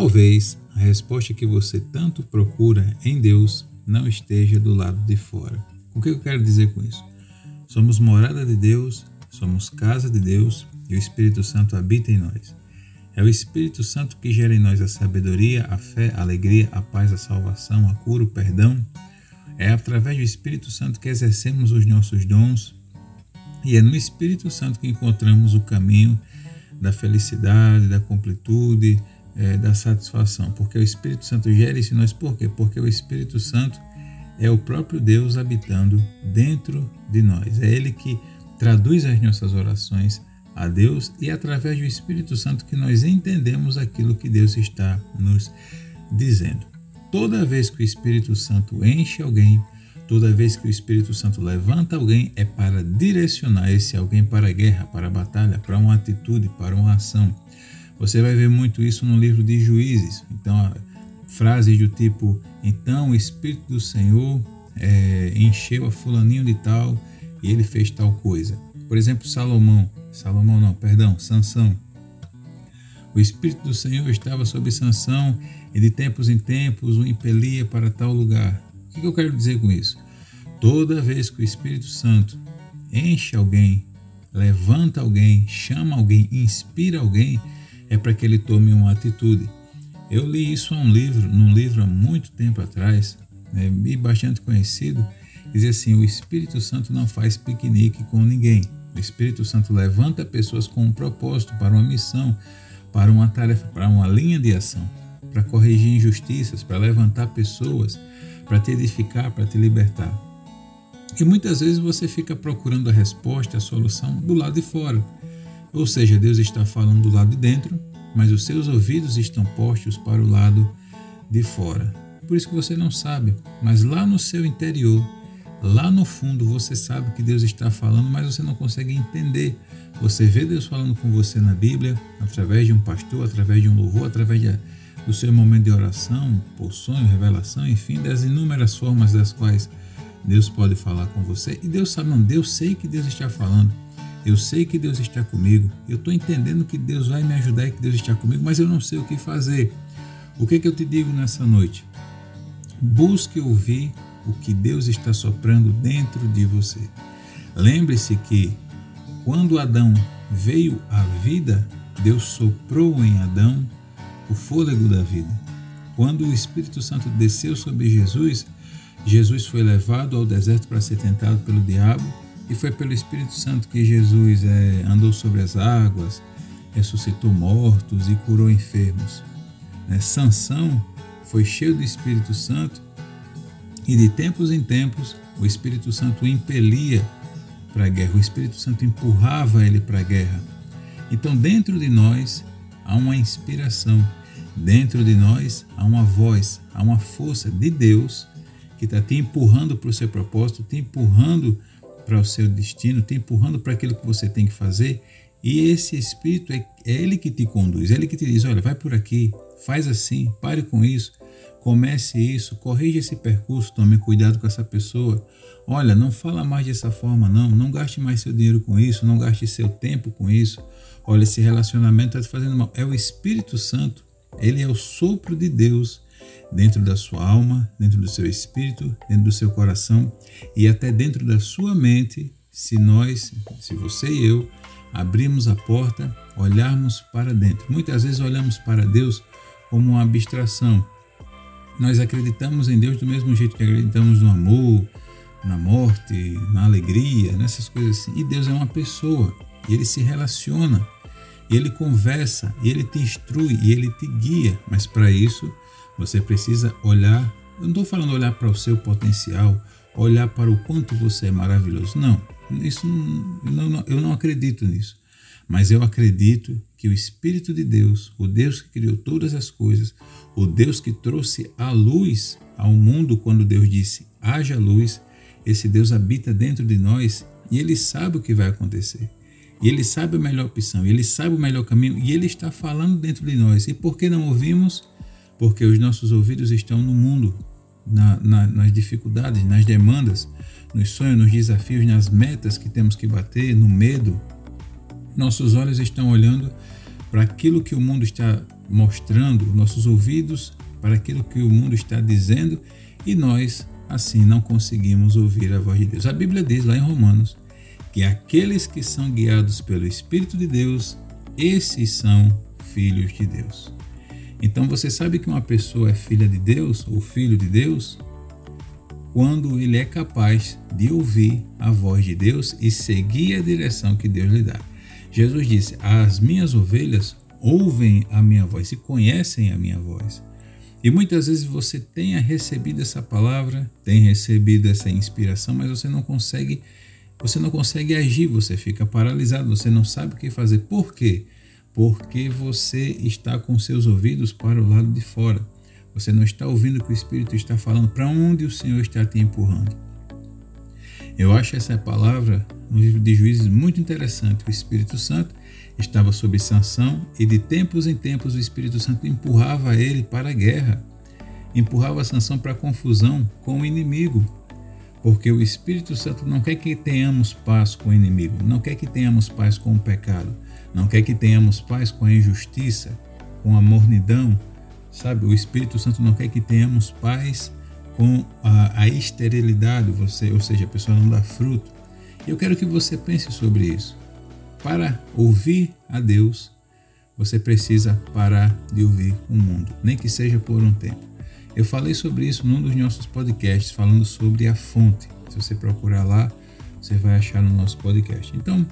talvez a resposta que você tanto procura em Deus não esteja do lado de fora. O que eu quero dizer com isso? Somos morada de Deus, somos casa de Deus e o Espírito Santo habita em nós. É o Espírito Santo que gera em nós a sabedoria, a fé, a alegria, a paz, a salvação, a cura, o perdão. É através do Espírito Santo que exercemos os nossos dons e é no Espírito Santo que encontramos o caminho da felicidade, da completude, é, da satisfação, porque o Espírito Santo gera isso em nós. Por quê? Porque o Espírito Santo é o próprio Deus habitando dentro de nós. É Ele que traduz as nossas orações a Deus e através do Espírito Santo que nós entendemos aquilo que Deus está nos dizendo. Toda vez que o Espírito Santo enche alguém, toda vez que o Espírito Santo levanta alguém, é para direcionar esse alguém para a guerra, para a batalha, para uma atitude, para uma ação. Você vai ver muito isso no livro de Juízes. Então, frases do tipo: Então o Espírito do Senhor é, encheu a fulaninho de tal e ele fez tal coisa. Por exemplo, Salomão. Salomão não, perdão, Sansão. O Espírito do Senhor estava sobre Sansão e de tempos em tempos o impelia para tal lugar. O que eu quero dizer com isso? Toda vez que o Espírito Santo enche alguém, levanta alguém, chama alguém, inspira alguém, é para que ele tome uma atitude. Eu li isso um livro, num livro há muito tempo atrás, né, e bastante conhecido, dizia assim: o Espírito Santo não faz piquenique com ninguém. O Espírito Santo levanta pessoas com um propósito, para uma missão, para uma tarefa, para uma linha de ação, para corrigir injustiças, para levantar pessoas, para te edificar, para te libertar. E muitas vezes você fica procurando a resposta, a solução do lado de fora. Ou seja, Deus está falando do lado de dentro, mas os seus ouvidos estão postos para o lado de fora. Por isso que você não sabe, mas lá no seu interior, lá no fundo, você sabe que Deus está falando, mas você não consegue entender. Você vê Deus falando com você na Bíblia, através de um pastor, através de um louvor, através de, do seu momento de oração, por sonho, revelação, enfim, das inúmeras formas das quais Deus pode falar com você. E Deus sabe, não, Deus sei que Deus está falando. Eu sei que Deus está comigo, eu estou entendendo que Deus vai me ajudar e que Deus está comigo, mas eu não sei o que fazer. O que, que eu te digo nessa noite? Busque ouvir o que Deus está soprando dentro de você. Lembre-se que quando Adão veio à vida, Deus soprou em Adão o fôlego da vida. Quando o Espírito Santo desceu sobre Jesus, Jesus foi levado ao deserto para ser tentado pelo diabo e foi pelo Espírito Santo que Jesus é, andou sobre as águas, ressuscitou mortos e curou enfermos. Né? Sansão foi cheio do Espírito Santo e de tempos em tempos o Espírito Santo o impelia para a guerra, o Espírito Santo empurrava ele para a guerra. Então, dentro de nós há uma inspiração, dentro de nós há uma voz, há uma força de Deus que está te empurrando para o seu propósito, te empurrando para o seu destino, te empurrando para aquilo que você tem que fazer. E esse Espírito é, é ele que te conduz, é ele que te diz: olha, vai por aqui, faz assim, pare com isso, comece isso, corrija esse percurso, tome cuidado com essa pessoa. Olha, não fala mais dessa forma, não, não gaste mais seu dinheiro com isso, não gaste seu tempo com isso. Olha, esse relacionamento está te fazendo mal. É o Espírito Santo, ele é o sopro de Deus dentro da sua alma, dentro do seu espírito, dentro do seu coração e até dentro da sua mente, se nós, se você e eu, abrirmos a porta, olharmos para dentro. Muitas vezes olhamos para Deus como uma abstração. Nós acreditamos em Deus do mesmo jeito que acreditamos no amor, na morte, na alegria, nessas coisas assim. E Deus é uma pessoa, e ele se relaciona, e ele conversa, e ele te instrui, e ele te guia. Mas para isso, você precisa olhar, eu não estou falando olhar para o seu potencial, olhar para o quanto você é maravilhoso. Não, isso não, não, eu não acredito nisso. Mas eu acredito que o Espírito de Deus, o Deus que criou todas as coisas, o Deus que trouxe a luz ao mundo quando Deus disse haja luz, esse Deus habita dentro de nós e ele sabe o que vai acontecer. E ele sabe a melhor opção, ele sabe o melhor caminho e ele está falando dentro de nós. E por que não ouvimos? Porque os nossos ouvidos estão no mundo, na, na, nas dificuldades, nas demandas, nos sonhos, nos desafios, nas metas que temos que bater, no medo. Nossos olhos estão olhando para aquilo que o mundo está mostrando nossos ouvidos para aquilo que o mundo está dizendo e nós assim não conseguimos ouvir a voz de Deus. A Bíblia diz lá em Romanos que aqueles que são guiados pelo Espírito de Deus, esses são filhos de Deus. Então você sabe que uma pessoa é filha de Deus ou filho de Deus quando ele é capaz de ouvir a voz de Deus e seguir a direção que Deus lhe dá. Jesus disse: As minhas ovelhas ouvem a minha voz e conhecem a minha voz. E muitas vezes você tenha recebido essa palavra, tem recebido essa inspiração, mas você não consegue, você não consegue agir, você fica paralisado, você não sabe o que fazer. Por quê? Porque você está com seus ouvidos para o lado de fora. Você não está ouvindo o que o Espírito está falando, para onde o Senhor está te empurrando. Eu acho essa palavra no livro de Juízes muito interessante. O Espírito Santo estava sob sanção e de tempos em tempos o Espírito Santo empurrava ele para a guerra, empurrava a sanção para a confusão com o inimigo. Porque o Espírito Santo não quer que tenhamos paz com o inimigo, não quer que tenhamos paz com o pecado, não quer que tenhamos paz com a injustiça, com a mornidão, sabe? O Espírito Santo não quer que tenhamos paz com a, a esterilidade, você, ou seja, a pessoa não dá fruto. Eu quero que você pense sobre isso. Para ouvir a Deus, você precisa parar de ouvir o mundo, nem que seja por um tempo. Eu falei sobre isso num dos nossos podcasts, falando sobre a fonte. Se você procurar lá, você vai achar no nosso podcast. Então,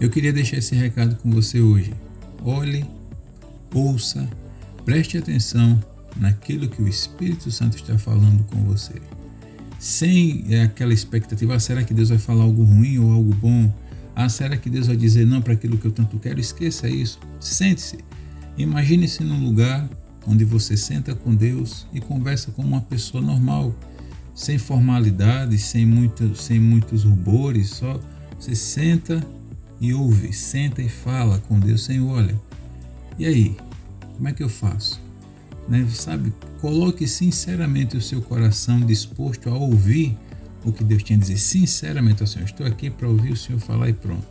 eu queria deixar esse recado com você hoje. Olhe, ouça, preste atenção naquilo que o Espírito Santo está falando com você. Sem aquela expectativa, ah, será que Deus vai falar algo ruim ou algo bom? Ah, será que Deus vai dizer não para aquilo que eu tanto quero? Esqueça isso. Sente-se. Imagine-se num lugar onde você senta com Deus e conversa com uma pessoa normal, sem formalidades, sem, muito, sem muitos rubores, só você senta e ouve, senta e fala com Deus, Senhor, olha, e aí, como é que eu faço? Né? Sabe, coloque sinceramente o seu coração disposto a ouvir o que Deus tinha a dizer sinceramente ao Senhor. Estou aqui para ouvir o Senhor falar e pronto.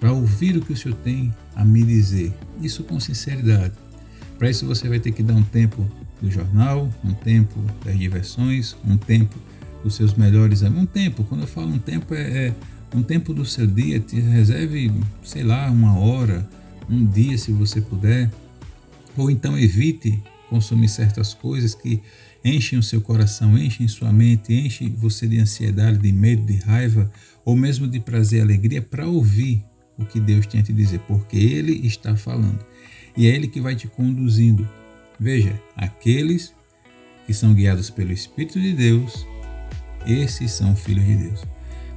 Para ouvir o que o Senhor tem a me dizer. Isso com sinceridade. Para isso você vai ter que dar um tempo do jornal, um tempo das diversões, um tempo dos seus melhores amigos. Um tempo, quando eu falo um tempo, é, é um tempo do seu dia. Te reserve, sei lá, uma hora, um dia se você puder. Ou então evite consumir certas coisas que enchem o seu coração, enchem sua mente, enchem você de ansiedade, de medo, de raiva, ou mesmo de prazer e alegria, para ouvir o que Deus tem a te dizer, porque Ele está falando. E é Ele que vai te conduzindo. Veja, aqueles que são guiados pelo Espírito de Deus, esses são filhos de Deus.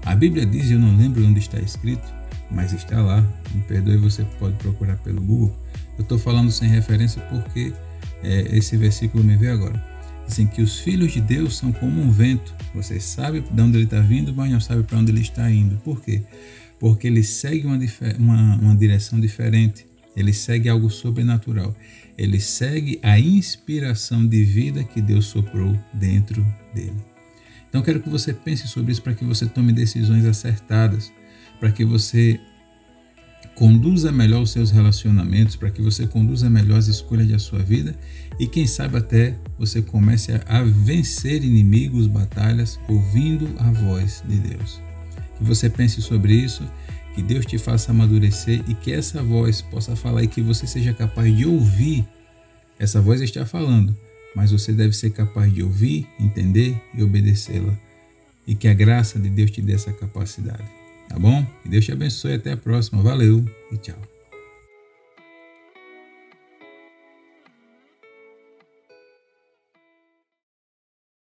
A Bíblia diz, eu não lembro onde está escrito, mas está lá, me perdoe, você pode procurar pelo Google. Eu estou falando sem referência porque é, esse versículo me veio agora dizem que os filhos de Deus são como um vento. Você sabe de onde ele está vindo, mas não sabe para onde ele está indo. Por quê? Porque ele segue uma, uma, uma direção diferente. Ele segue algo sobrenatural. Ele segue a inspiração de vida que Deus soprou dentro dele. Então quero que você pense sobre isso para que você tome decisões acertadas, para que você conduza melhor os seus relacionamentos, para que você conduza melhor as escolhas da sua vida e quem sabe até você comece a vencer inimigos, batalhas, ouvindo a voz de Deus. Que você pense sobre isso, que Deus te faça amadurecer e que essa voz possa falar e que você seja capaz de ouvir. Essa voz está falando, mas você deve ser capaz de ouvir, entender e obedecê-la. E que a graça de Deus te dê essa capacidade. Tá bom? Que Deus te abençoe. Até a próxima. Valeu e tchau.